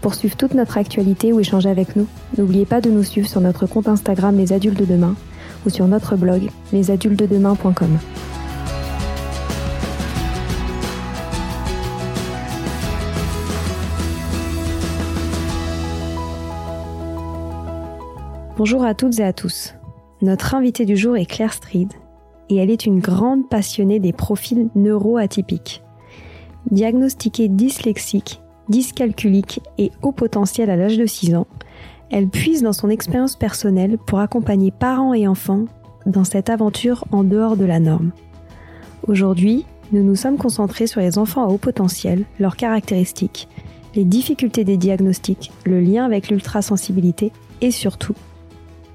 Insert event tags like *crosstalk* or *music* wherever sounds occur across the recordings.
Pour suivre toute notre actualité ou échanger avec nous, n'oubliez pas de nous suivre sur notre compte Instagram Les Adultes de Demain ou sur notre blog lesadultesdedemain.com. Bonjour à toutes et à tous. Notre invitée du jour est Claire Streed et elle est une grande passionnée des profils neuroatypiques. Diagnostiquée dyslexique dyscalculique et haut potentiel à l'âge de 6 ans, elle puise dans son expérience personnelle pour accompagner parents et enfants dans cette aventure en dehors de la norme. Aujourd'hui, nous nous sommes concentrés sur les enfants à haut potentiel, leurs caractéristiques, les difficultés des diagnostics, le lien avec l'ultrasensibilité et surtout,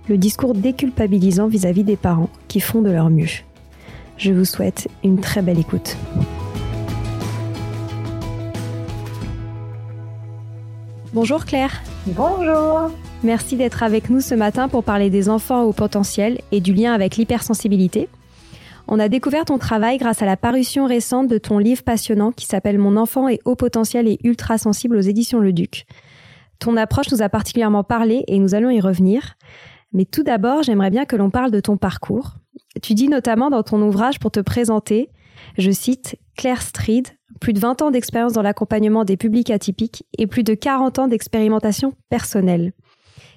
le discours déculpabilisant vis-à-vis des parents qui font de leur mieux. Je vous souhaite une très belle écoute. Bonjour Claire. Bonjour. Merci d'être avec nous ce matin pour parler des enfants au potentiel et du lien avec l'hypersensibilité. On a découvert ton travail grâce à la parution récente de ton livre passionnant qui s'appelle Mon enfant est haut potentiel et ultra sensible aux éditions Le Duc. Ton approche nous a particulièrement parlé et nous allons y revenir. Mais tout d'abord, j'aimerais bien que l'on parle de ton parcours. Tu dis notamment dans ton ouvrage pour te présenter, je cite, Claire Streed, plus de 20 ans d'expérience dans l'accompagnement des publics atypiques et plus de 40 ans d'expérimentation personnelle.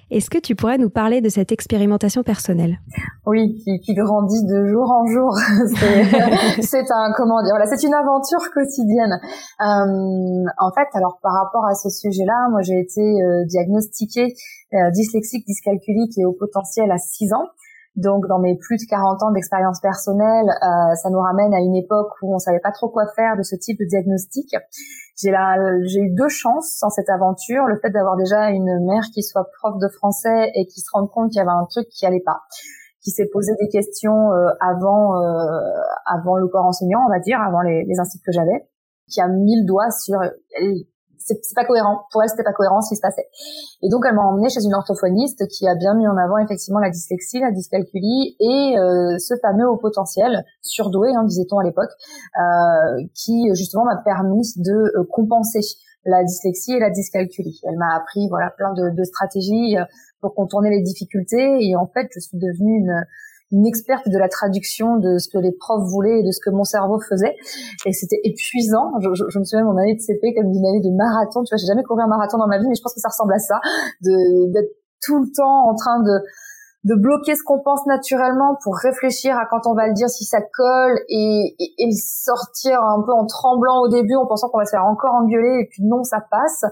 Est-ce que tu pourrais nous parler de cette expérimentation personnelle? Oui, qui, grandit de jour en jour. *laughs* *laughs* c'est un comment dire Voilà, c'est une aventure quotidienne. Euh, en fait, alors par rapport à ce sujet-là, moi j'ai été euh, diagnostiquée euh, dyslexique, dyscalculique et au potentiel à 6 ans. Donc, dans mes plus de 40 ans d'expérience personnelle, euh, ça nous ramène à une époque où on savait pas trop quoi faire de ce type de diagnostic. J'ai eu deux chances dans cette aventure. Le fait d'avoir déjà une mère qui soit prof de français et qui se rende compte qu'il y avait un truc qui allait pas, qui s'est posé des questions euh, avant, euh, avant le corps enseignant, on va dire, avant les, les instituts que j'avais, qui a mis le doigt sur c'est pas cohérent. Pour elle, c'était pas cohérent ce qui se passait. Et donc, elle m'a emmenée chez une orthophoniste qui a bien mis en avant effectivement la dyslexie, la dyscalculie et euh, ce fameux haut potentiel, surdoué, hein, disait-on à l'époque, euh, qui justement m'a permis de euh, compenser la dyslexie et la dyscalculie. Elle m'a appris voilà plein de, de stratégies euh, pour contourner les difficultés et en fait, je suis devenue une une experte de la traduction de ce que les profs voulaient et de ce que mon cerveau faisait. Et c'était épuisant. Je, je, je, me souviens mon année de CP comme une année de marathon. Tu vois, j'ai jamais couru un marathon dans ma vie, mais je pense que ça ressemble à ça, d'être tout le temps en train de de bloquer ce qu'on pense naturellement pour réfléchir à quand on va le dire si ça colle et, et, et sortir un peu en tremblant au début en pensant qu'on va se faire encore engueuler et puis non ça passe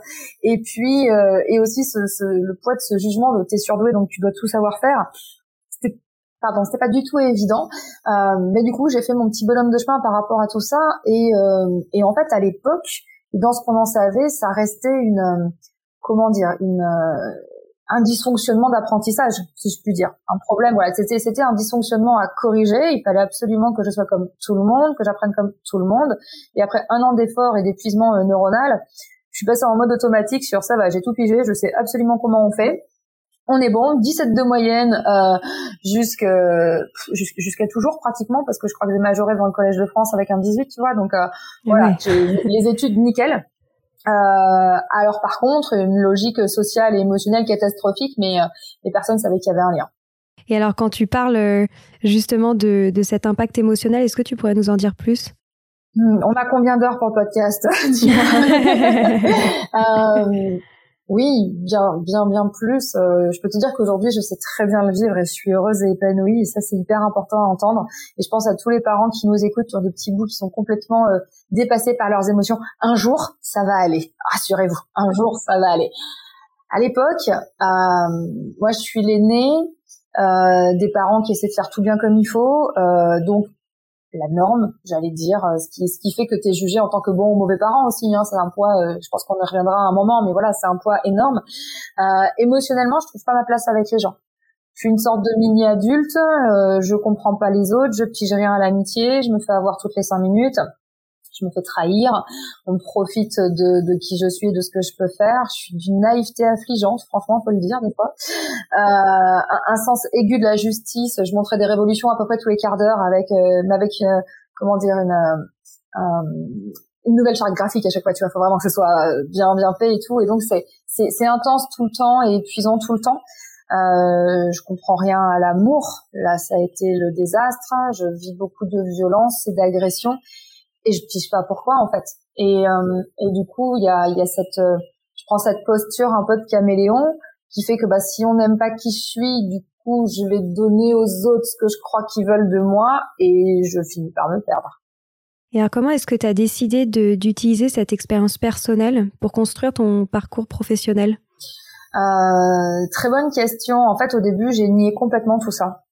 et puis euh, et aussi ce, ce, le poids de ce jugement de t'es surdoué donc tu dois tout savoir faire pardon, c'était pas du tout évident. Euh, mais du coup, j'ai fait mon petit bonhomme de chemin par rapport à tout ça. Et, euh, et en fait, à l'époque, dans ce qu'on en savait, ça restait une, euh, comment dire, une, un dysfonctionnement d'apprentissage, si je puis dire. Un problème, voilà, c'était, c'était un dysfonctionnement à corriger. Il fallait absolument que je sois comme tout le monde, que j'apprenne comme tout le monde. Et après un an d'effort et d'épuisement neuronal, je suis passée en mode automatique sur ça. Bah, j'ai tout pigé, je sais absolument comment on fait on est bon, 17 de moyenne euh, jusqu'à toujours pratiquement parce que je crois que j'ai majoré dans le collège de France avec un 18, tu vois. Donc euh, voilà, j'ai les études nickel. Euh, alors par contre, une logique sociale et émotionnelle catastrophique, mais euh, les personnes savaient qu'il y avait un lien. Et alors quand tu parles euh, justement de, de cet impact émotionnel, est-ce que tu pourrais nous en dire plus? Hmm, On a combien d'heures pour le podcast? *laughs* *laughs* Oui, bien, bien, bien plus. Euh, je peux te dire qu'aujourd'hui, je sais très bien le vivre et je suis heureuse et épanouie. Et ça, c'est hyper important à entendre. Et je pense à tous les parents qui nous écoutent sur des petits bouts qui sont complètement euh, dépassés par leurs émotions. Un jour, ça va aller. Rassurez-vous, un jour, ça va aller. À l'époque, euh, moi, je suis l'aînée des parents qui essaient de faire tout bien comme il faut. donc, la norme, j'allais dire, euh, ce qui, ce qui fait que tu es jugé en tant que bon ou mauvais parent aussi. Hein, c'est un poids, euh, je pense qu'on y reviendra à un moment, mais voilà, c'est un poids énorme. Euh, émotionnellement, je trouve pas ma place avec les gens. Je suis une sorte de mini-adulte, euh, je comprends pas les autres, je pige rien à l'amitié, je me fais avoir toutes les cinq minutes je me fais trahir, on profite de, de, qui je suis et de ce que je peux faire. Je suis d'une naïveté affligeante, franchement, faut le dire des fois. Euh, un, sens aigu de la justice. Je montrais des révolutions à peu près tous les quarts d'heure avec, euh, avec euh, comment dire, une, euh, une nouvelle charte graphique à chaque fois. Tu vois, faut vraiment que ce soit bien bien fait et tout. Et donc c'est c'est, c'est intense tout le temps et épuisant tout le temps. Euh, je comprends rien à l'amour. Là, ça a été le désastre. Je vis beaucoup de violence et d'agression et je sais pas pourquoi en fait. Et, euh, et du coup, il y a, y a cette, euh, je prends cette posture un peu de caméléon qui fait que bah si on n'aime pas qui je suis, du coup, je vais donner aux autres ce que je crois qu'ils veulent de moi et je finis par me perdre. Et alors, comment est-ce que tu as décidé d'utiliser cette expérience personnelle pour construire ton parcours professionnel? Euh, Très bonne question. En fait, au début, j'ai nié complètement tout ça.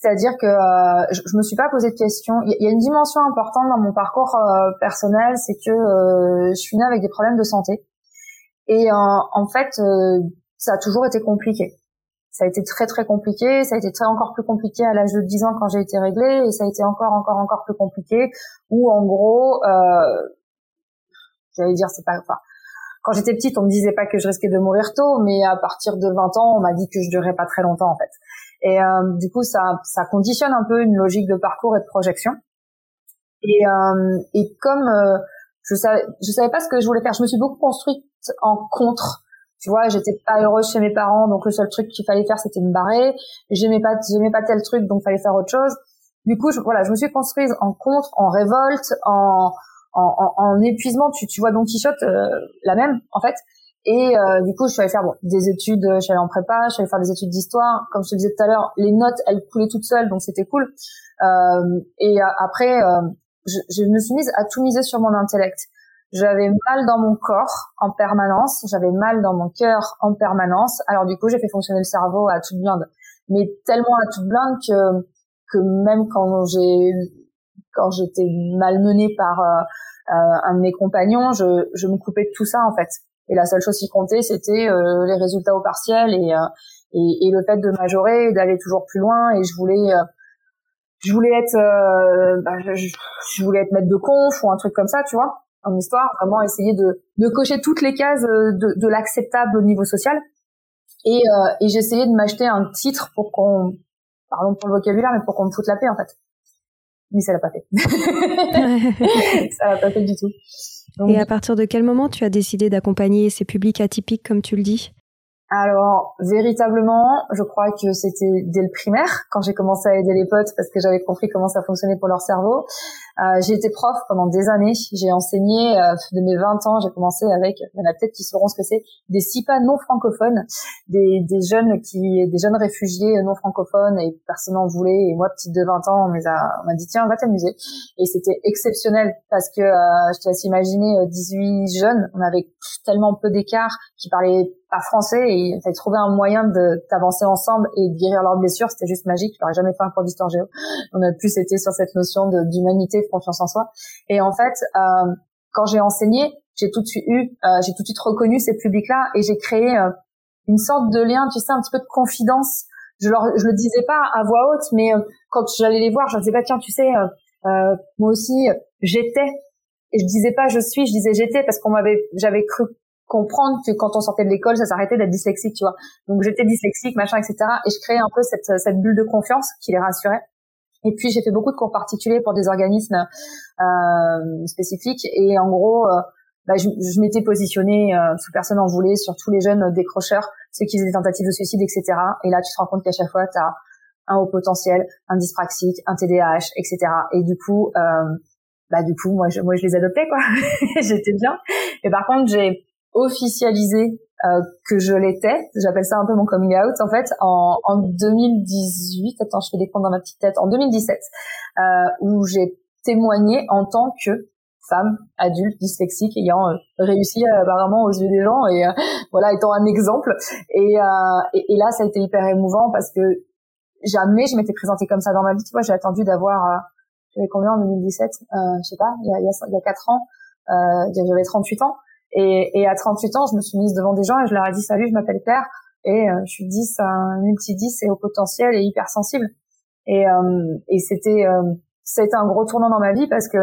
C'est-à-dire que euh, je, je, me suis pas posé de questions. Il y, a une dimension importante dans mon parcours euh, personnel, c'est que euh, je suis née avec des problèmes de santé. Et en fait, ça a toujours été compliqué. Ça a été très très compliqué. Ça a été très encore plus compliqué à l'âge de 10 ans quand j'ai été réglée, et ça a été encore encore encore plus compliqué. Où en gros, j'allais dire, c'est pas. Enfin, quand j'étais petite, on me disait pas que je risquais de mourir tôt, mais à partir de 20 ans, on m'a dit que je durerais pas très longtemps en fait. Et euh, du coup, ça, ça conditionne un peu une logique de parcours et de projection. Et, euh, et comme euh, je savais, je savais pas ce que je voulais faire, je me suis beaucoup construite en contre. Tu vois, j'étais pas heureuse chez mes parents, donc le seul truc qu'il fallait faire, c'était me barrer. J'aimais pas, j'aimais pas tel truc, donc fallait faire autre chose. Du coup, je, voilà, je me suis construite en contre, en révolte, en, en, en, en épuisement. Tu, tu vois Don Quichotte, euh, la même, en fait. Et euh, du coup, je suis allée faire bon, des études, je suis allée en prépa, je suis allée faire des études d'histoire. Comme je te disais tout à l'heure, les notes, elles coulaient toutes seules, donc c'était cool. Euh, et après, euh, je, je, me suis mise à tout miser sur mon intellect. J'avais mal dans mon corps en permanence, j'avais mal dans mon cœur en permanence. Alors du coup, j'ai fait fonctionner le cerveau à toute blinde, mais tellement à toute blinde que que même quand j'ai quand j'étais malmenée par euh, euh, un de mes compagnons, je, je me coupais de tout ça en fait. Et la seule chose qui comptait, c'était euh, les résultats au partiel et, euh, et, et, le fait de majorer, d'aller toujours plus loin. Et je voulais, euh, je voulais être, bah, je, je, voulais être maître de conf ou un truc comme ça, tu vois, en histoire. Vraiment essayer de, de cocher toutes les cases de, de l'acceptable au niveau social. Et, et j'essayais de m'acheter un titre pour qu'on, pardon pour le vocabulaire, mais pour qu'on me foute la paix en fait. Mais ça l'a pas fait. *laughs* ça l'a pas fait du tout. Et à partir de quel moment tu as décidé d'accompagner ces publics atypiques, comme tu le dis? Alors véritablement, je crois que c'était dès le primaire quand j'ai commencé à aider les potes parce que j'avais compris comment ça fonctionnait pour leur cerveau. Euh, j'ai été prof pendant des années. J'ai enseigné euh, de mes 20 ans. J'ai commencé avec, il y en a peut-être qui sauront ce que c'est, des SIPA non francophones, des, des jeunes qui, des jeunes réfugiés non francophones et personne n'en voulait. Et moi, petite de 20 ans, on m'a dit tiens, va t'amuser. Et c'était exceptionnel parce que euh, je te laisse imaginer 18 jeunes. On avait tellement peu d'écart qui parlaient pas français et il fallait trouver un moyen de t'avancer ensemble et de guérir leurs blessures. C'était juste magique. Je n'aurais jamais fait un cours d'histoire géo. *gasps* On a plus été sur cette notion d'humanité, de confiance en soi. Et en fait, euh, quand j'ai enseigné, j'ai tout de suite eu, euh, j'ai tout de suite reconnu ces publics-là et j'ai créé euh, une sorte de lien, tu sais, un petit peu de confidence. Je leur, je le disais pas à voix haute, mais quand j'allais les voir, je leur disais pas, tiens, tu sais, moi aussi, j'étais. Et je disais pas je suis, je disais j'étais parce qu'on m'avait, j'avais cru comprendre que quand on sortait de l'école, ça s'arrêtait d'être dyslexique, tu vois. Donc j'étais dyslexique, machin, etc. Et je créais un peu cette, cette bulle de confiance qui les rassurait. Et puis j'ai fait beaucoup de cours particuliers pour des organismes euh, spécifiques. Et en gros, euh, bah, je, je m'étais positionnée euh, sous personne en voulait sur tous les jeunes décrocheurs, ceux qui faisaient des tentatives de suicide, etc. Et là, tu te rends compte qu'à chaque fois, tu as un haut potentiel, un dyspraxique, un TDAH, etc. Et du coup, euh, bah du coup, moi, je, moi, je les adoptais, quoi. *laughs* J'étais bien. Et par contre, j'ai officialisé euh, que je l'étais. J'appelle ça un peu mon coming out en fait en, en 2018. Attends, je fais des comptes dans ma petite tête. En 2017, euh, où j'ai témoigné en tant que femme adulte dyslexique ayant euh, réussi euh, apparemment aux yeux des gens et *laughs* voilà étant un exemple. Et, et, et, là, ça a été hyper émouvant parce que jamais je m'étais présentée comme ça dans ma vie. Tu vois, j'ai attendu d'avoir j'avais combien en 2017 euh, Je sais pas, il y a, il y a, il y a 4 ans, euh, j'avais 38 ans. Et, et à 38 ans, je me suis mise devant des gens et je leur ai dit salut, je m'appelle Claire et euh, je suis 10, un multi 10 et au potentiel et hypersensible. Et, euh, et c'était euh, c'était un gros tournant dans ma vie parce que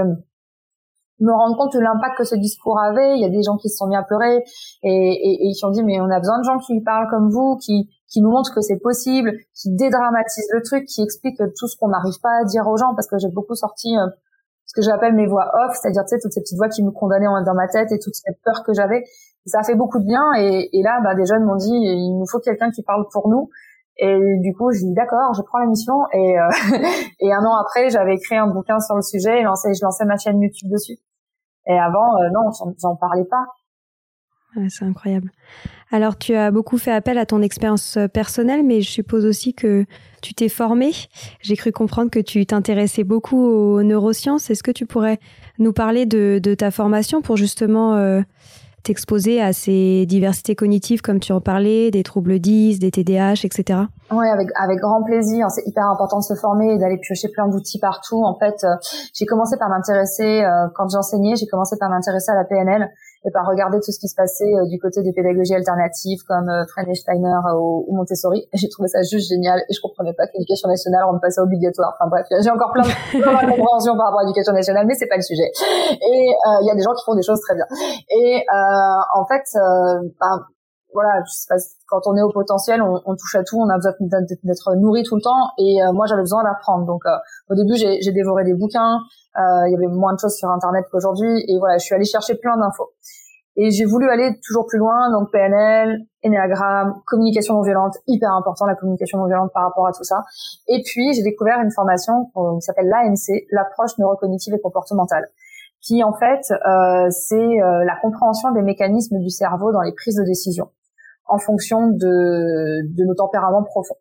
me rendre compte de l'impact que ce discours avait. Il y a des gens qui se sont mis à pleurer et, et, et qui ont dit mais on a besoin de gens qui parlent comme vous, qui qui nous montrent que c'est possible, qui dédramatisent le truc, qui expliquent tout ce qu'on n'arrive pas à dire aux gens parce que j'ai beaucoup sorti euh, ce que j'appelle mes voix off, c'est-à-dire tu sais toutes ces petites voix qui me condamnaient dans ma tête et toute cette peur que j'avais. Ça a fait beaucoup de bien et, et là, bah, des jeunes m'ont dit il nous faut quelqu'un qui parle pour nous. Et du coup, j'ai dit d'accord, je prends la mission. Et, euh, *laughs* et un an après, j'avais écrit un bouquin sur le sujet et lancé, je lançais ma chaîne YouTube dessus. Et avant, euh, non, j'en parlais pas. c'est incroyable. Alors, tu as beaucoup fait appel à ton expérience euh, personnelle, mais je suppose aussi que tu t'es formé. J'ai cru comprendre que tu t'intéressais beaucoup aux neurosciences. Est-ce que tu pourrais nous parler de, de ta formation pour justement euh, t'exposer à ces diversités cognitives, comme tu en parlais, des troubles 10, des TDAH, etc. Oui, avec, avec grand plaisir. C'est hyper important de se former et d'aller piocher plein d'outils partout. En fait, euh, j'ai commencé par m'intéresser, euh, quand j'enseignais, j'ai commencé par m'intéresser à la PNL et par regarder tout ce qui se passait euh, du côté des pédagogies alternatives comme euh, Steiner euh, ou, Montessori. *laughs* J'ai trouvé ça juste génial et je comprenais pas que l'éducation nationale rende pas ça obligatoire. Enfin bref, j'ai encore plein de, *laughs* compréhensions par rapport à l'éducation nationale, mais c'est pas le sujet. Et il y a des gens qui font des choses très bien. Et en fait, ben, voilà, quand on est au potentiel, on, on, touche à tout, on a besoin d'être nourri tout le temps. Et moi, j'avais besoin d'apprendre. Donc, au début, j'ai dévoré des bouquins. Euh, il y avait moins de choses sur Internet qu'aujourd'hui. Et voilà, je suis allée chercher plein d'infos. Et j'ai voulu aller toujours plus loin, donc PNL, Enneagramme, communication non violente, hyper important la communication non violente par rapport à tout ça. Et puis j'ai découvert une formation qui s'appelle l'ANC, l'approche neurocognitive et comportementale, qui en fait euh, c'est euh, la compréhension des mécanismes du cerveau dans les prises de décision en fonction de, de nos tempéraments profonds.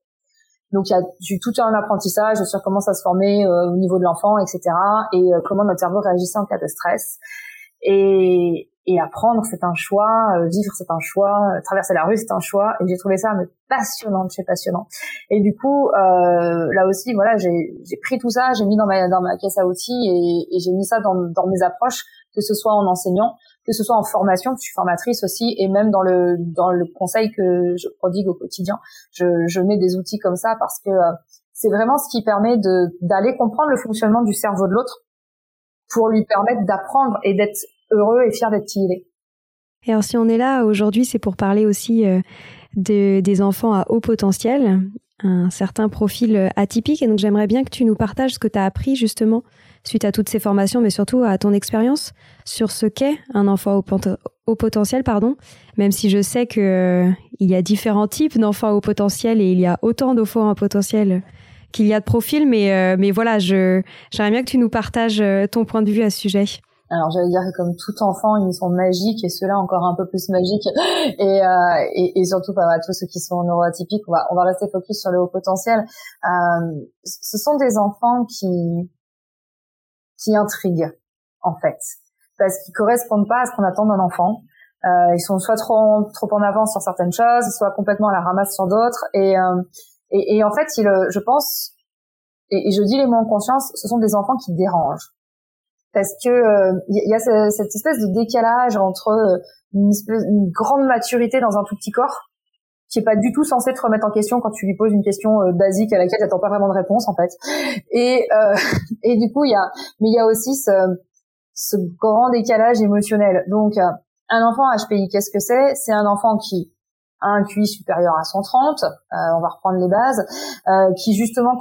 Donc il y a eu tout un apprentissage sur comment ça se formait euh, au niveau de l'enfant, etc. et euh, comment notre cerveau réagissait en cas de stress. Et, et apprendre, c'est un choix, euh, vivre, c'est un choix, traverser la rue, c'est un choix. Et j'ai trouvé ça mais, passionnant, c'est passionnant. Et du coup, là aussi, voilà, j'ai pris tout ça, j'ai mis dans ma dans ma caisse à outils et, et j'ai mis ça dans, dans mes approches, que ce soit en enseignant, que ce soit en formation, je suis formatrice aussi, et même dans le dans le conseil que je prodigue au quotidien, je, je mets des outils comme ça parce que euh, c'est vraiment ce qui permet de d'aller comprendre le fonctionnement du cerveau de l'autre pour lui permettre d'apprendre et d'être heureux et fier d'être qui il est. Et alors si on est là aujourd'hui, c'est pour parler aussi euh, de, des enfants à haut potentiel, un certain profil euh, atypique, et donc j'aimerais bien que tu nous partages ce que tu as appris justement suite à toutes ces formations, mais surtout à ton expérience sur ce qu'est un enfant au, potentiel, pardon. Même si je sais que euh, il y a différents types d'enfants au potentiel et il y a autant d'enfants au potentiel qu'il y a de profils, mais euh, mais voilà, je j'aimerais bien que tu nous partages euh, ton point de vue à ce sujet. Alors j'allais dire que comme tout enfant, ils sont magiques et ceux-là encore un peu plus magiques. *laughs* Et, et, et, surtout bah, tous ceux qui sont neuroatypiques, on va, on va rester focus sur le haut potentiel. ce sont des enfants qui qui intriguent en fait, parce qu'ils correspondent pas à ce qu'on attend d'un enfant. Euh, ils sont soit trop trop en avance sur certaines choses, soit complètement à la ramasse sur d'autres. Et, euh, et, et, en fait, il, je pense, et, et, je dis les mots en conscience, ce sont des enfants qui dérangent, parce que il euh, y, a cette espèce de décalage entre euh, une, espèce, une grande maturité dans un tout petit corps qui est pas du tout censé te remettre en question quand tu lui poses une question euh, basique à laquelle t'attends pas vraiment de réponse en fait. Et euh, *laughs* et du coup il y a mais il y a aussi ce ce grand décalage émotionnel. Donc euh, un enfant HPI qu'est-ce que c'est? C'est un enfant qui a un QI supérieur à 130, euh, on va reprendre les bases, qui justement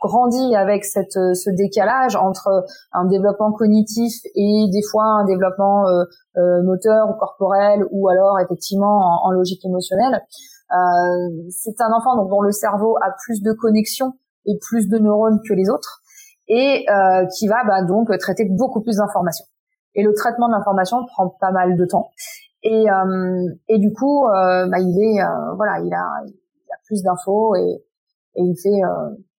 grandit avec cette, ce décalage entre un développement cognitif et des fois un développement moteur ou corporel ou alors effectivement en, en logique émotionnelle. Euh, c'est un enfant dont, le cerveau a plus de connexions et plus de neurones que les autres et euh, qui va bah, donc traiter beaucoup plus d'informations. Et le traitement de l'information prend pas mal de temps. Et, et du coup, bah, il est, voilà, il a, il a plus d'infos et, et il fait,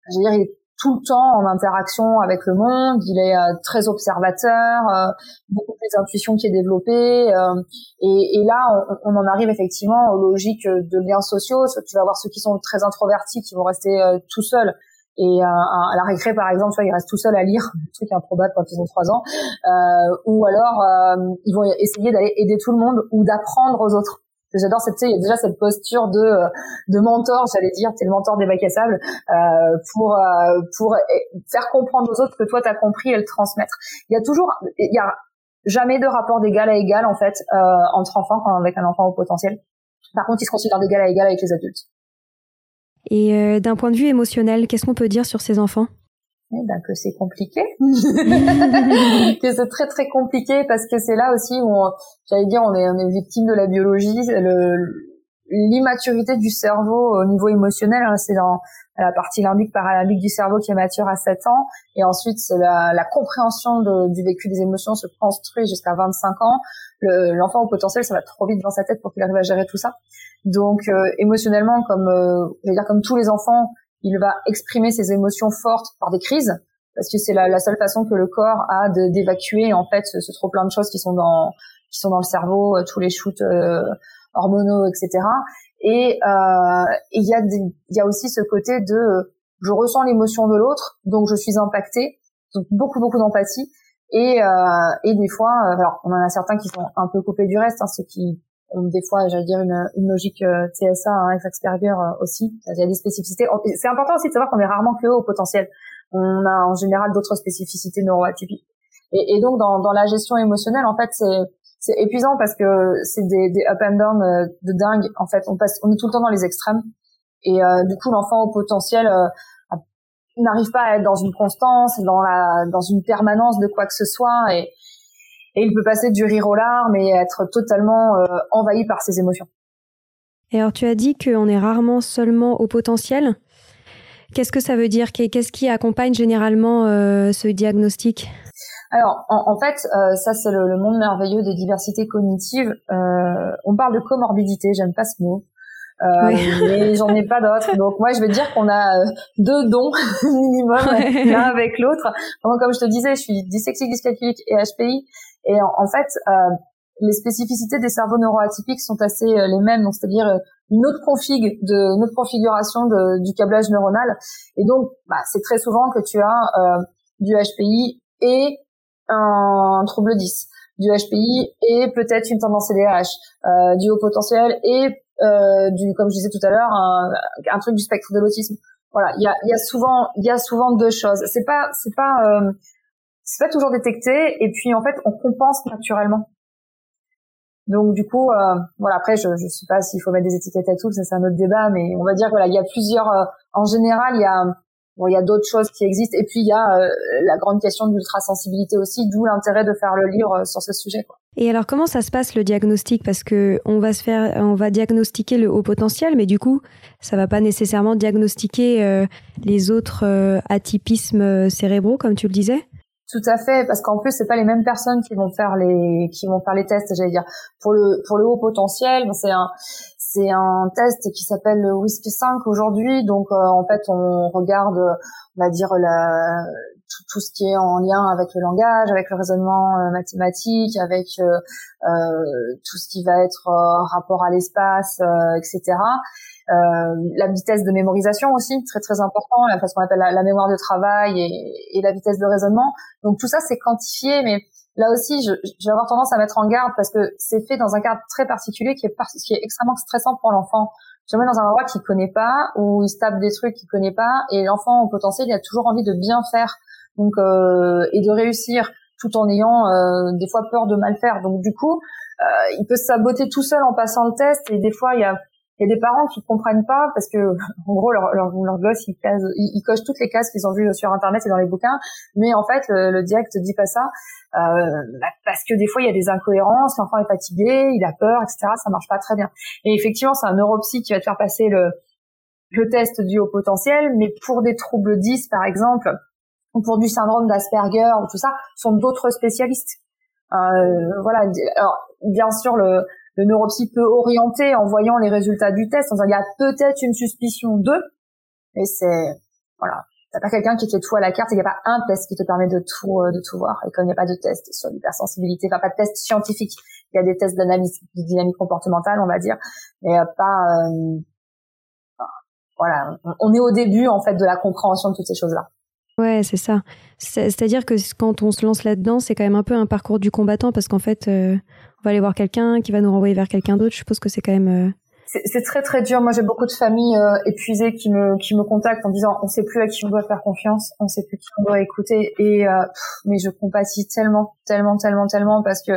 je veux dire, il est tout le temps en interaction avec le monde, il est euh, très observateur, euh, beaucoup plus d'intuition qui est développée, euh, et, et, là on, on, en arrive effectivement aux logiques de liens sociaux. Tu vas avoir ceux qui sont très introvertis qui vont rester tout seuls. Et à la récré, par exemple, tu vois, ils restent tout seuls à lire, *laughs* un truc improbable quand ils ont trois ans, ou alors ils vont essayer d'aller aider tout le monde ou d'apprendre aux autres. J'adore cette, déjà cette posture de euh, de mentor, j'allais dire, t'es le mentor des bacs à sable, euh, pour euh, pour faire comprendre aux autres que toi t'as compris et le transmettre. Il y a toujours, il y a jamais de rapport d'égal à égal en fait entre enfants avec un enfant au potentiel. Par contre, ils se considèrent d'égal à égal avec les adultes. Et d'un point de vue émotionnel, qu'est-ce qu'on peut dire sur ces enfants? Eh ben, que c'est compliqué, *laughs* *laughs* que c'est très très compliqué parce que c'est là aussi où j'allais dire on est on est victime de la biologie, l'immaturité du cerveau au niveau émotionnel, hein, c'est dans la partie limbique paralimbique du cerveau qui est mature à 7 ans et ensuite la, la compréhension de, du vécu des émotions se construit jusqu'à 25 ans. L'enfant au potentiel, ça va trop vite dans sa tête pour qu'il arrive à gérer tout ça. Donc euh, émotionnellement, comme euh, je veux dire comme tous les enfants, il va exprimer ses émotions fortes par des crises parce que c'est la, seule façon que le corps a d'évacuer en fait ce, trop plein de choses qui sont dans qui sont dans le cerveau, euh, tous les shoots euh, hormonaux, etc. Et euh, il y a il y a aussi ce côté de je ressens l'émotion de l'autre, donc je suis impactée, donc beaucoup beaucoup d'empathie. Et, euh, et des fois, alors on en a certains qui sont un peu coupés du reste, hein, ceux qui des fois, j'allais dire une, une logique euh, TSA, hein, avec Asperger euh, aussi. Il y a des spécificités. C'est important aussi de savoir qu'on est rarement que au potentiel. On a en général d'autres spécificités neuroatypiques. Et, et donc dans, dans la gestion émotionnelle, en fait, c'est épuisant parce que c'est des, des up and down euh, de dingue. En fait, on passe, on est tout le temps dans les extrêmes. Et euh, du coup, l'enfant au potentiel n'arrive pas à être dans une constance, dans la, dans une permanence de quoi que ce soit. Et il peut passer du rire aux larmes et être totalement euh, envahi par ses émotions. Et alors tu as dit qu'on est rarement seulement au potentiel. Qu'est-ce que ça veut dire? Qu'est-ce qui accompagne généralement euh, ce diagnostic? Alors, en, fait, euh, ça c'est le, monde merveilleux des diversités cognitives. on parle de comorbidité, j'aime pas ce mot, mais j'en ai pas d'autres. Donc moi, je vais dire qu'on a deux dons *laughs* minimum l'un avec l'autre. Comme je te disais, je suis dyslexique, dyscalculique et HPI, et en, fait, euh, les spécificités des cerveaux neuroatypiques sont assez euh, les mêmes, c'est-à-dire euh, une autre config de une autre configuration de, du câblage neuronal. Et donc, bah, c'est très souvent que tu as du HPI et un trouble 10, du HPI et peut-être une tendance CDH, euh, du haut potentiel et euh, du, comme je disais tout à l'heure, un, un, truc du spectre de l'autisme. Voilà, il y a, y a souvent, il y a souvent deux choses. C'est pas, c'est pas, euh, c'est pas toujours détecté et puis en fait on compense naturellement. Donc du coup, euh, voilà. Après, je ne sais pas s'il faut mettre des étiquettes à tout, ça c'est un autre débat, mais on va dire voilà, il y a plusieurs. Euh, en général, il y a bon, y a d'autres choses qui existent et puis il y a euh, la grande question de l'ultrasensibilité aussi, d'où l'intérêt de faire le livre sur ce sujet. Et alors, comment ça se passe le diagnostic? Parce que on va se faire, on va diagnostiquer le haut potentiel, mais du coup, ça va pas nécessairement diagnostiquer les autres atypismes cérébraux, comme tu le disais? Tout à fait, parce qu'en plus c'est pas les mêmes personnes qui vont faire les qui vont faire les tests. J'allais dire pour le pour le haut potentiel, c'est un c'est un test qui s'appelle le WISP 5 aujourd'hui. Donc euh, en fait on regarde, on va dire la tout, tout, ce qui est en lien avec le langage, avec le raisonnement euh, mathématique, avec euh, euh, tout ce qui va être rapport à l'espace, etc. Euh, la vitesse de mémorisation aussi, très très important, parce qu'on appelle la, mémoire de travail et, la vitesse de raisonnement. Donc tout ça c'est quantifié, mais là aussi je, je, vais avoir tendance à mettre en garde parce que c'est fait dans un cadre très particulier qui est, qui est extrêmement stressant pour l'enfant. Je mets dans un endroit qu'il connaît pas, où il se tape des trucs qu'il connaît pas, et l'enfant au potentiel il a toujours envie de bien faire, donc euh, et de réussir tout en ayant euh, des fois peur de mal faire. Donc du coup, euh, il peut se saboter tout seul en passant le test, et des fois il y a il y a des parents qui comprennent pas parce que en gros leur leur, leur gosse ils, ils, cochent toutes les cases qu'ils ont vues sur internet et dans les bouquins. Mais en fait le, le direct dit pas ça euh, bah, parce que des fois il y a des incohérences l'enfant est fatigué il a peur etc ça marche pas très bien. Et effectivement c'est un neuropsy qui va te faire passer le le test du haut potentiel mais pour des troubles 10 par exemple ou pour du syndrome d'Asperger ou tout ça sont d'autres spécialistes. Euh, voilà alors bien sûr le le neuropsy peut orienter en voyant les résultats du test, en disant il y a peut-être une suspicion de, et c'est voilà, t'as pas quelqu'un qui fait tout à la carte, il n'y a pas un test qui te permet de tout euh, de tout voir. Et comme il n'y a pas de test sur l'hypersensibilité, enfin pas de test scientifique, il y a des tests d'analyse de dynamique comportementale, on va dire, mais pas euh, voilà, on est au début en fait de la compréhension de toutes ces choses-là. Ouais, c'est ça. C'est-à-dire que quand on se lance là-dedans, c'est quand même un peu un parcours du combattant parce qu'en fait, euh, on va aller voir quelqu'un qui va nous renvoyer vers quelqu'un d'autre. Je suppose que c'est quand même. Euh, c'est très très dur. Moi, j'ai beaucoup de familles euh, épuisées qui me qui me contactent en disant on sait plus à qui on doit faire confiance, on sait plus qui on doit écouter. Et mais je compatis tellement, tellement, tellement, tellement parce que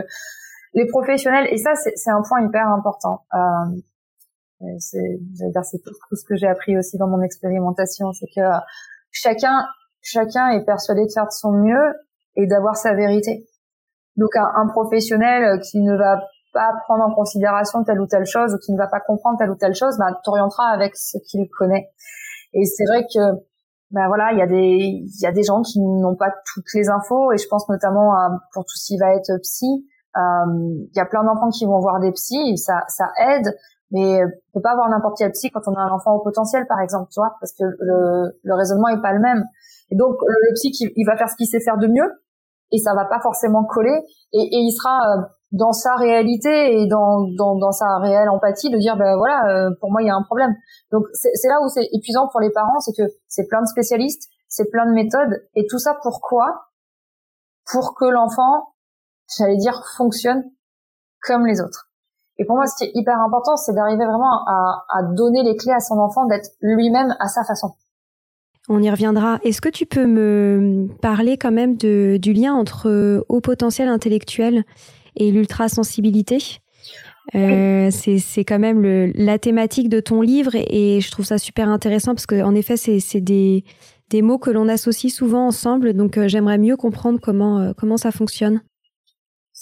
les professionnels et ça c'est un point hyper important. c'est tout ce que j'ai appris aussi dans mon expérimentation, c'est que chacun chacun est persuadé de faire de son mieux et d'avoir sa vérité. Donc un, professionnel qui ne va pas prendre en considération telle ou telle chose ou qui ne va pas comprendre telle ou telle chose, bah, t'orientera avec ce qu'il connaît. Et c'est vrai que ben voilà, il y a des il y a des gens qui n'ont pas toutes les infos et je pense notamment à, pour tout ce qui va être psy, euh, il y a plein d'enfants qui vont voir des psys, et ça ça aide, mais on peut pas avoir n'importe quel psy quand on a un enfant au potentiel par exemple, tu vois, parce que le, le raisonnement est pas le même. Et donc le psy, il, va faire ce qu'il sait faire de mieux, et ça va pas forcément coller, et, et il sera euh, dans sa réalité et dans, dans, dans, sa réelle empathie de dire ben voilà euh, pour moi il y a un problème. Donc c'est là où c'est épuisant pour les parents c'est que c'est plein de spécialistes c'est plein de méthodes. Et tout ça pourquoi? Pour que l'enfant j'allais dire fonctionne comme les autres. Et pour moi ce qui est hyper important c'est d'arriver vraiment à, à donner les clés à son enfant d'être lui-même à sa façon on y reviendra. Est-ce que tu peux me parler quand même de, du lien entre euh, haut potentiel intellectuel et l'ultrasensibilité? Euh, c'est quand même le, la thématique de ton livre et, je trouve ça super intéressant parce qu'en effet, c'est des, des mots que l'on associe souvent ensemble. Donc, euh, j'aimerais mieux comprendre comment, comment ça fonctionne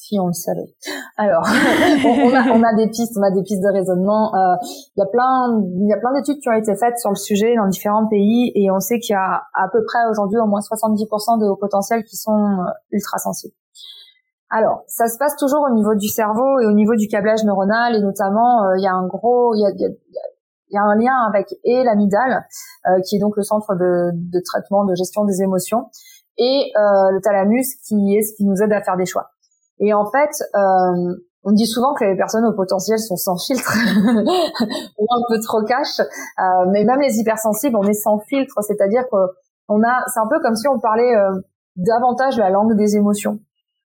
si on le savait. Alors, *laughs* on, a, on, a, des pistes, on a des pistes de raisonnement. Euh, il y a plein, il y a plein d'études qui ont été faites sur le sujet dans différents pays, et on sait qu'il y a à peu près aujourd'hui au moins 70% de hauts potentiels qui sont euh, ultra sensibles. Alors, ça se passe toujours au niveau du cerveau et au niveau du câblage neuronal, et notamment, euh, il y a un gros, il y a, y, a, y a, un lien avec et l'amygdale, euh, qui est donc le centre de, de, traitement, de gestion des émotions, et euh, le thalamus, qui est ce qui nous aide à faire des choix. Et en fait, euh, on dit souvent que les personnes au potentiel sont sans filtre *laughs* ou un peu trop cash, euh, mais même les hypersensibles, on est sans filtre, c'est-à-dire qu'on a, c'est un peu comme si on parlait euh, davantage la langue des émotions.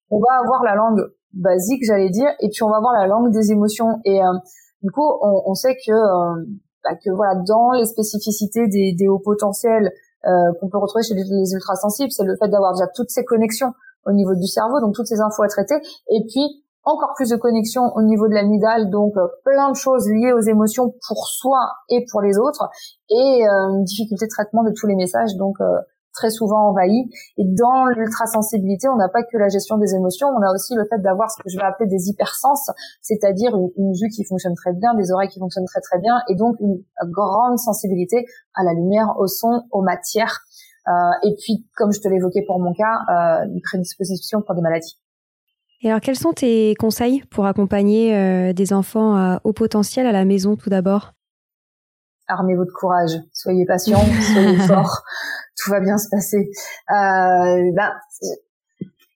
On va avoir la langue basique, j'allais dire, et puis on va avoir la langue des émotions. Et euh, du coup, on, on sait que euh, bah, que voilà, dans les spécificités des, des hauts potentiels qu'on peut retrouver chez les, les ultrasensibles, c'est le fait d'avoir déjà toutes ces connexions au niveau du cerveau, donc toutes ces infos à traiter, et puis encore plus de connexion au niveau de l'amygdale, donc euh, plein de choses liées aux émotions pour soi et pour les autres, et euh, une difficulté de traitement de tous les messages, donc euh, très souvent envahi. Et dans l'ultrasensibilité, on n'a pas que la gestion des émotions, on a aussi le fait d'avoir ce que je vais appeler des hypersens, c'est-à-dire une, une, vue qui fonctionne très bien, des oreilles qui fonctionnent très très bien, et donc une grande sensibilité à la lumière, au son, aux matières. Euh, et puis, comme je te l'évoquais pour mon cas, euh, une prédisposition pour des maladies. Et alors, quels sont tes conseils pour accompagner euh, des enfants à haut potentiel à la maison tout d'abord? Armez-vous de courage, soyez patient, *laughs* soyez fort, tout va bien se passer. Euh, ben,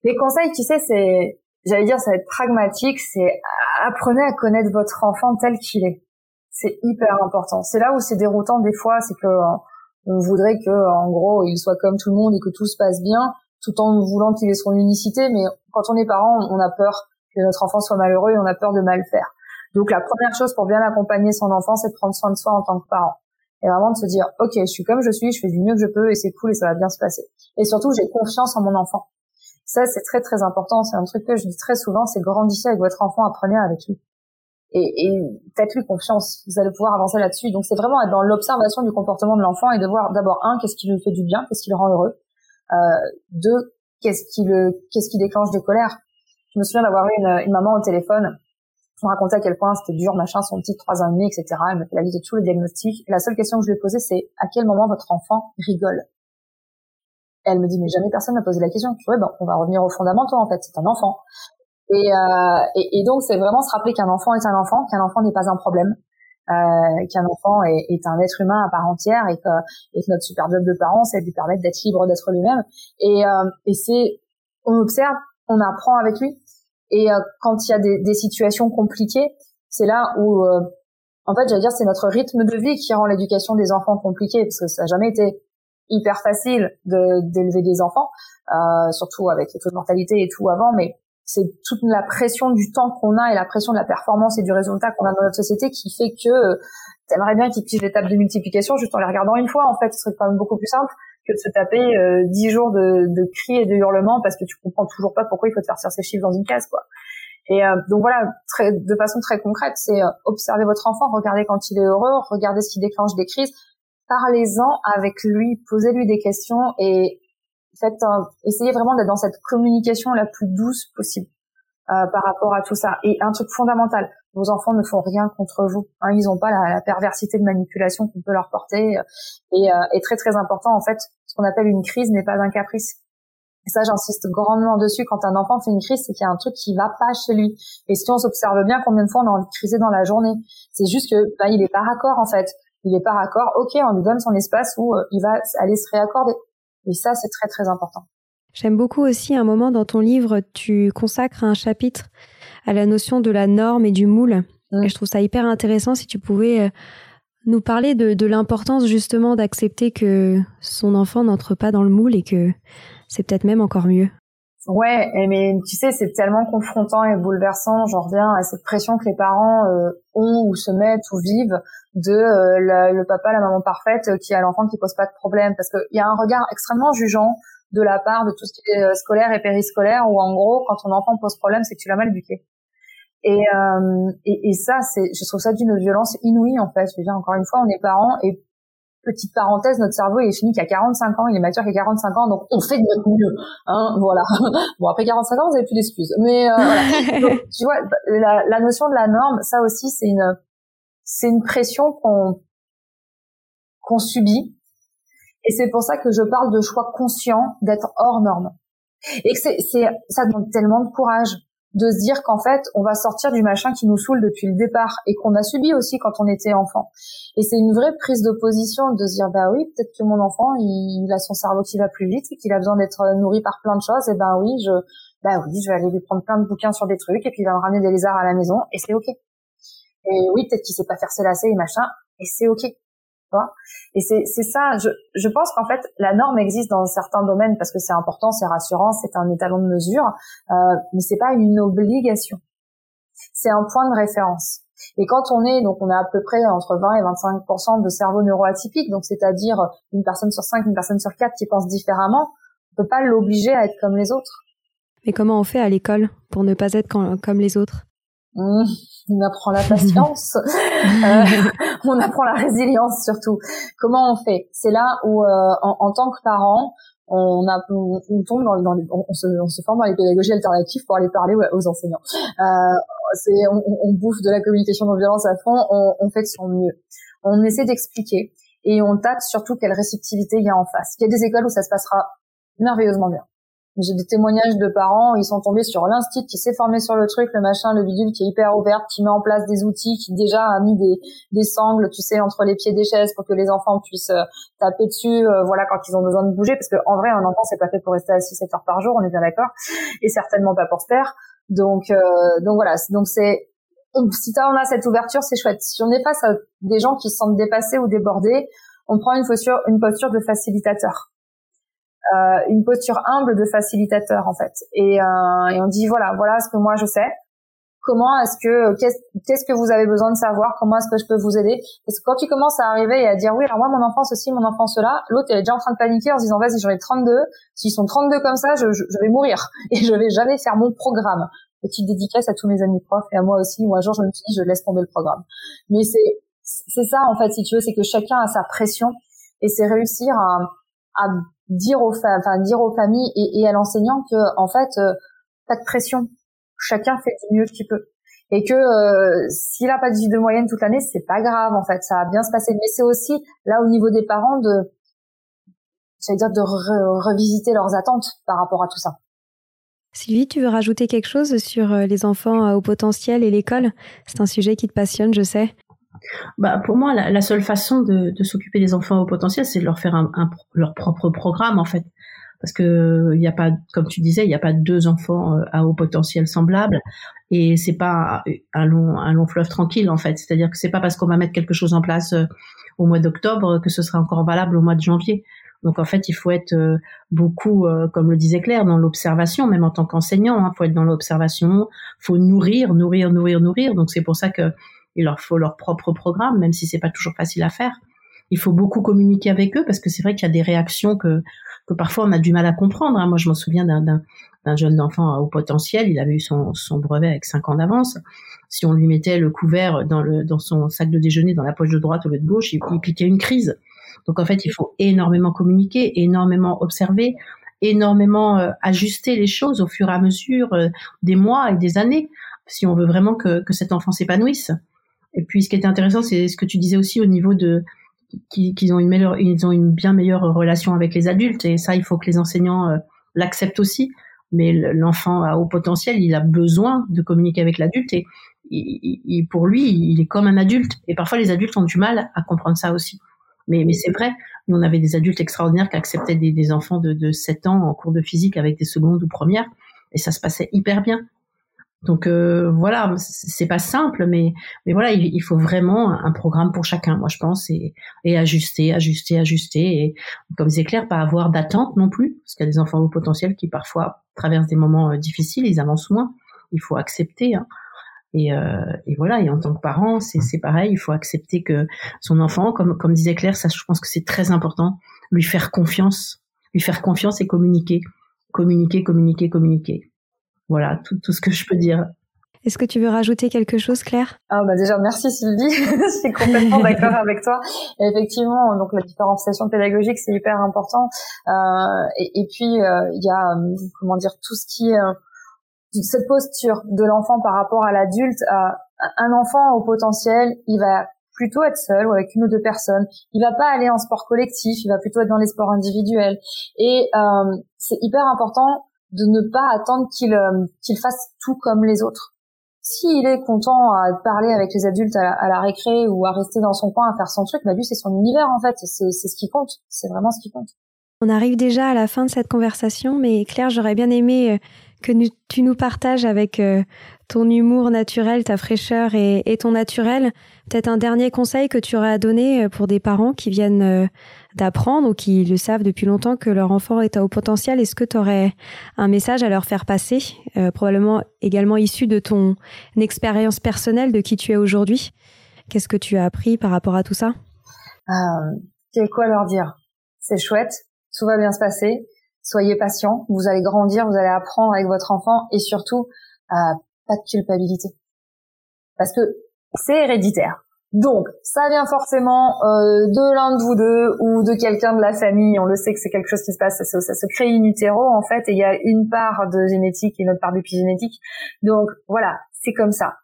les conseils, tu sais, c'est, j'allais dire, ça va être pragmatique, c'est apprenez à connaître votre enfant tel qu'il est. C'est hyper important. C'est là où c'est déroutant des fois, c'est que on voudrait que, en gros, il soit comme tout le monde et que tout se passe bien, tout en voulant qu'il ait son unicité. Mais quand on est parent, on a peur que notre enfant soit malheureux et on a peur de mal faire. Donc la première chose pour bien accompagner son enfant, c'est de prendre soin de soi en tant que parent. Et vraiment de se dire, ok, je suis comme je suis, je fais du mieux que je peux et c'est cool et ça va bien se passer. Et surtout, j'ai confiance en mon enfant. Ça, c'est très très important. C'est un truc que je dis très souvent, c'est grandissez avec votre enfant, apprenez avec lui et, et faites-lui confiance. Vous allez pouvoir avancer là-dessus. Donc c'est vraiment être dans l'observation du comportement de l'enfant et de voir d'abord un, qu'est-ce qui lui fait du bien, qu'est-ce qui le rend heureux. Euh, deux, qu'est-ce qui le, qu'est-ce qui déclenche des colères. Je me souviens d'avoir eu une, une, maman au téléphone. Je me racontais à quel point c'était dur, machin, son petit trois ans et demi, etc. Elle me fait la liste de tous les diagnostics. Et la seule question que je lui ai posée, c'est à quel moment votre enfant rigole? elle me dit mais jamais personne n'a posé la question. Je dis, ouais, ben, on va revenir aux fondamentaux en fait. C'est un enfant. Et, euh, et, donc, c'est vraiment se rappeler qu'un enfant est un enfant, qu'un enfant n'est pas un problème, euh, qu'un enfant est, est, un être humain à part entière et que, et que notre super job de parents, c'est de lui permettre d'être libre d'être lui-même. Et, euh, et c'est, on observe, on apprend avec lui. Et euh, quand il y a des, des situations compliquées, c'est là où, euh, en fait, j'allais dire, c'est notre rythme de vie qui rend l'éducation des enfants compliquée, parce que ça n'a jamais été hyper facile d'élever des enfants, euh, surtout avec les taux de mortalité et tout avant, mais c'est toute la pression du temps qu'on a et la pression de la performance et du résultat qu'on a dans notre société qui fait que euh, t'aimerais bien qu'ils pigent les tables de multiplication juste en les regardant une fois. En fait, ce serait quand même beaucoup plus simple que de se taper euh, dix jours de, de cris et de hurlements parce que tu comprends toujours pas pourquoi il faut te faire ces chiffres dans une case, quoi. Et euh, donc voilà, très, de façon très concrète, c'est euh, observer votre enfant, regardez quand il est heureux, regardez ce qui déclenche des crises, parlez-en avec lui, posez-lui des questions et faites essayez vraiment d'être dans cette communication la plus douce possible euh, par rapport à tout ça. Et un truc fondamental, vos enfants ne font rien contre vous. Hein, ils n'ont pas la, la, perversité de manipulation qu'on peut leur porter. Et, euh, et, très très important, en fait, ce qu'on appelle une crise n'est pas un caprice. Et ça, j'insiste grandement dessus. Quand un enfant fait une crise, c'est qu'il y a un truc qui va pas chez lui. Et si on s'observe bien, combien de fois on a envie de criser dans la journée C'est juste que bah, il est pas raccord en fait. Il est pas raccord. Ok, on lui donne son espace où euh, il va aller se réaccorder. Et ça, c'est très très important. J'aime beaucoup aussi un moment dans ton livre, tu consacres un chapitre à la notion de la norme et du moule. Mmh. Et je trouve ça hyper intéressant si tu pouvais euh, nous parler de, de l'importance justement d'accepter que son enfant n'entre pas dans le moule et que c'est peut-être même encore mieux. Ouais, mais tu sais, c'est tellement confrontant et bouleversant. J'en reviens à cette pression que les parents euh, ont ou se mettent ou vivent de euh, le papa, la maman parfaite qui a l'enfant qui pose pas de problème, parce qu'il y a un regard extrêmement jugeant de la part de tout ce qui est euh, scolaire et périscolaire, où en gros, quand ton enfant pose problème, c'est que tu l'as mal éduqué. Et, et, et ça, c'est, je trouve ça d'une violence inouïe en fait. Je veux dire, encore une fois, on est parents et petite parenthèse, notre cerveau il est fini qu'à 45 ans, il est mature qu'à 45 ans, donc on fait de notre mieux, hein, voilà. *laughs* Bon après 45 ans, vous avez plus d'excuses, mais euh, *laughs* tu vois, la, la, notion de la norme, ça aussi c'est une c'est une pression qu'on qu'on subit, et c'est pour ça que je parle de choix conscient d'être hors norme, et que c'est c'est ça demande tellement de courage de se dire qu'en fait, on va sortir du machin qui nous saoule depuis le départ et qu'on a subi aussi quand on était enfant. Et c'est une vraie prise d'opposition de se dire, bah oui, peut-être que mon enfant, il, a son cerveau qui va plus vite et qu'il a besoin d'être nourri par plein de choses. Et ben oui, je, bah oui, je vais aller lui prendre plein de bouquins sur des trucs et puis il va me ramener des lézards à la maison et c'est ok. Et oui, peut-être qu'il sait pas faire ses lacets et machin et c'est ok. Et c'est ça, je, je pense qu'en fait, la norme existe dans certains domaines parce que c'est important, c'est rassurant, c'est un étalon de mesure, euh, mais c'est pas une obligation. C'est un point de référence. Et quand on est, donc on a à peu près entre 20 et 25% de cerveau neuroatypique, donc c'est-à-dire une personne sur cinq, une personne sur quatre qui pense différemment, on peut pas l'obliger à être comme les autres. Mais comment on fait à l'école pour ne pas être comme les autres? Mmh, on apprend la patience, *laughs* euh, on apprend la résilience surtout. Comment on fait? C'est là où, euh, en, tant que parent, on, a, on, tombe dans, dans on, se, on, se, forme dans les pédagogies alternatives pour aller parler aux enseignants. Euh, c'est, on, bouffe de la communication non violence à fond, on, fait de son mieux. On essaie d'expliquer et on tâte surtout quelle réceptivité il y a en face. Il y a des écoles où ça se passera merveilleusement bien. J'ai des témoignages de parents, ils sont tombés sur l'instit qui s'est formé sur le truc, le machin, le bidule qui est hyper ouvert, qui met en place des outils, qui déjà a mis des, des sangles, tu sais, entre les pieds des chaises pour que les enfants puissent euh, taper dessus, euh, voilà, quand ils ont besoin de bouger, parce que en vrai, un enfant, c'est pas fait pour rester assis 7 heures par jour, on est bien d'accord, et certainement pas pour se taire. Donc, euh, donc voilà, donc c'est, si on a cette ouverture, c'est chouette. Si on est face à des gens qui se sentent dépassés ou débordés, on prend une posture, une posture de facilitateur euh, une posture humble de facilitateur en fait. Et, euh, et, on dit voilà, voilà ce que moi je sais. Comment est-ce que qu'est-ce que vous avez besoin de savoir? Comment est-ce que je peux vous aider? Parce que quand tu commences à arriver et à dire oui, alors moi mon enfant ceci, mon enfant cela, l'autre elle est déjà en train de paniquer en se disant vas-y j'en ai 32. S'ils sont 32 comme ça, je, je, je, vais mourir *laughs* et je vais jamais faire mon programme. Petite dédicace à tous mes amis profs et à moi aussi. Moi un jour je me suis je laisse tomber le programme. Mais c'est c'est ça en fait si tu veux, c'est que chacun a sa pression et c'est réussir à, à dire aux familles et, et à l'enseignant que en fait euh, pas de pression, chacun fait du mieux qu'il peut et que euh, s'il a pas de vie de moyenne toute l'année, c'est pas grave en fait, ça va bien se passer. Mais c'est aussi là au niveau des parents de, j'allais dire de revisiter leurs attentes par rapport à tout ça. Sylvie, tu veux rajouter quelque chose sur euh, les enfants au potentiel et l'école? C'est un sujet qui te passionne, je sais. Bah, pour moi, la, seule façon de, s'occuper des enfants au potentiel, c'est de leur faire un, leur propre programme, en fait. Parce que il n'y a pas, comme tu disais, il n'y a pas deux enfants euh, à haut potentiel semblable, et c'est pas un long, un long fleuve tranquille, en fait. C'est-à-dire que c'est pas parce qu'on va mettre quelque chose en place euh, au mois d'octobre que ce sera encore valable au mois de janvier. Donc en fait, il faut être euh, beaucoup, comme le disait Claire, dans l'observation, même en tant qu'enseignant. Il hein, faut être dans l'observation, faut nourrir, nourrir, nourrir, nourrir. Donc c'est pour ça que il leur faut leur propre programme, même si c'est pas toujours facile à faire. Il faut beaucoup communiquer avec eux parce que c'est vrai qu'il y a des réactions que que parfois on a du mal à comprendre. Hein. Moi, je m'en souviens d'un jeune enfant au potentiel. Il avait eu son, brevet avec cinq ans d'avance. Si on lui mettait le couvert dans, son sac de déjeuner dans la poche de droite au lieu de gauche, il, il piquait une crise. Donc en fait, il faut énormément communiquer, énormément observer, énormément euh, ajuster les choses au fur et à mesure euh, des mois et des années, si on veut vraiment que cet enfant s'épanouisse. Et puis, ce qui était intéressant, c'est ce que tu disais aussi au niveau de qu'ils ont une meilleure, ils ont une bien meilleure relation avec les adultes. Et ça, il faut que les enseignants euh, l'acceptent aussi. Mais l'enfant à haut potentiel, il a besoin de communiquer avec l'adulte et, pour lui, il est comme un adulte. Et parfois, les adultes ont du mal à comprendre ça aussi. Mais, c'est vrai, nous, on avait des adultes extraordinaires qui acceptaient des, des enfants de, de 7 ans en cours de physique avec des secondes ou premières, et ça se passait hyper bien. Donc euh, voilà, c'est pas simple, mais mais voilà, il, faut vraiment un programme pour chacun, moi je pense, et, ajuster, ajuster, ajuster, et comme c'est clair, pas avoir d'attente non plus, parce qu'il y a des enfants au potentiel qui parfois traversent des moments euh, difficiles, ils avancent moins, il faut accepter. Hein. Et, euh, et, voilà, et en tant que parent, c'est pareil, il faut accepter que son enfant, comme comme disait Claire, ça je pense que c'est très important, lui faire confiance, lui faire confiance et communiquer, communiquer, communiquer, communiquer. Voilà, tout, tout ce que je peux dire. Est-ce que tu veux rajouter quelque chose, Claire? Ah bah déjà merci Sylvie, *laughs* je suis complètement d'accord *laughs* avec toi. effectivement, donc la différenciation pédagogique c'est hyper important. Euh, et, et, puis euh, il y a euh, comment dire tout ce qui est euh, cette posture de l'enfant par rapport à l'adulte. un enfant au potentiel, il va plutôt être seul ou avec une ou deux personnes. Il va pas aller en sport collectif, il va plutôt être dans les sports individuels. Et c'est hyper important de ne pas attendre qu'il euh, qu'il fasse tout comme les autres. S'il est content à parler avec les adultes à la, récré ou à rester dans son coin à faire son truc, bah lui c'est son univers en fait, c'est ce qui compte, c'est vraiment ce qui compte. On arrive déjà à la fin de cette conversation, mais Claire, j'aurais bien aimé euh, que tu nous partages avec euh, ton humour naturel, ta fraîcheur et, ton naturel. Peut-être un dernier conseil que tu aurais à donner pour des parents qui viennent d'apprendre ou qui le savent depuis longtemps que leur enfant est à haut potentiel. Est-ce que tu aurais un message à leur faire passer, probablement également issu de ton expérience personnelle de qui tu es aujourd'hui? Qu'est-ce que tu as appris par rapport à tout ça? Euh, quoi leur dire? C'est chouette, tout va bien se passer soyez patient, vous allez grandir, vous allez apprendre avec votre enfant et surtout euh, pas de culpabilité parce que c'est héréditaire. Donc, ça vient forcément euh, de l'un de vous deux ou de quelqu'un de la famille. On le sait que c'est quelque chose qui se passe, ça, ça, se crée in utero en fait, et il y a une part de génétique et une autre part d'épigénétique. Donc voilà, c'est comme ça.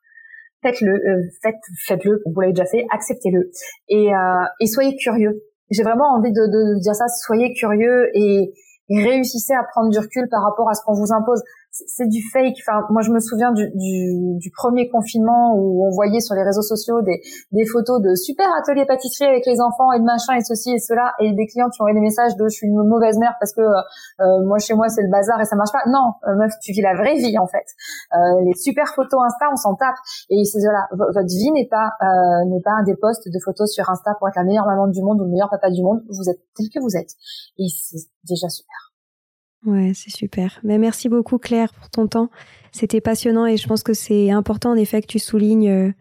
Faites-le, euh, faites, faites-le. Vous l'avez déjà fait, acceptez-le et, euh, soyez curieux. J'ai vraiment envie de, de, dire ça. Soyez curieux et et réussissez à prendre du recul par rapport à ce qu'on vous impose c'est du fake. Enfin, moi, je me souviens du, du, du, premier confinement où on voyait sur les réseaux sociaux des, des photos de super ateliers pâtisserie avec les enfants et de machin et ceci et cela, et des clients qui ont des messages de je suis une mauvaise mère parce que euh, moi chez moi c'est le bazar et ça marche pas. Non, euh, meuf, tu vis la vraie vie en fait. Euh, les super photos Insta, on s'en tape. Et c'est voilà, votre vie n'est pas euh, n'est pas des posts de photos sur Insta pour être la meilleure maman du monde ou le meilleur papa du monde. Vous êtes tel que vous êtes, et c'est déjà super. Ouais, c'est super. Mais merci beaucoup Claire pour ton temps. C'était passionnant et je pense que c'est important en effet que tu soulignes euh,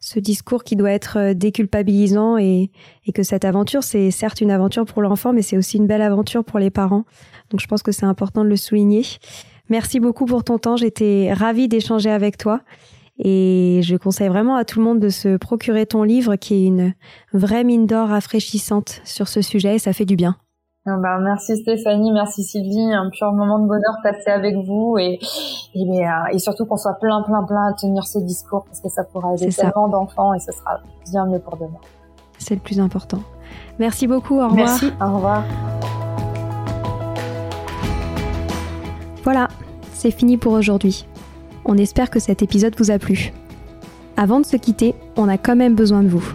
ce discours qui doit être euh, déculpabilisant et, que cette aventure, c'est certes une aventure pour l'enfant, mais c'est aussi une belle aventure pour les parents. Donc je pense que c'est important de le souligner. Merci beaucoup pour ton temps. J'étais ravie d'échanger avec toi. Et je conseille vraiment à tout le monde de se procurer ton livre qui est une vraie mine d'or rafraîchissante sur ce sujet et ça fait du bien. Ah bah, merci Stéphanie, merci Sylvie, un pur moment de bonheur passé avec vous et et, euh, et surtout qu'on soit plein plein plein à tenir ce discours parce que ça pourra aider tellement d'enfants et ce sera bien mieux pour demain. C'est le plus important. Merci beaucoup, au revoir. Merci, au revoir. Voilà, c'est fini pour aujourd'hui. On espère que cet épisode vous a plu. Avant de se quitter, on a quand même besoin de vous.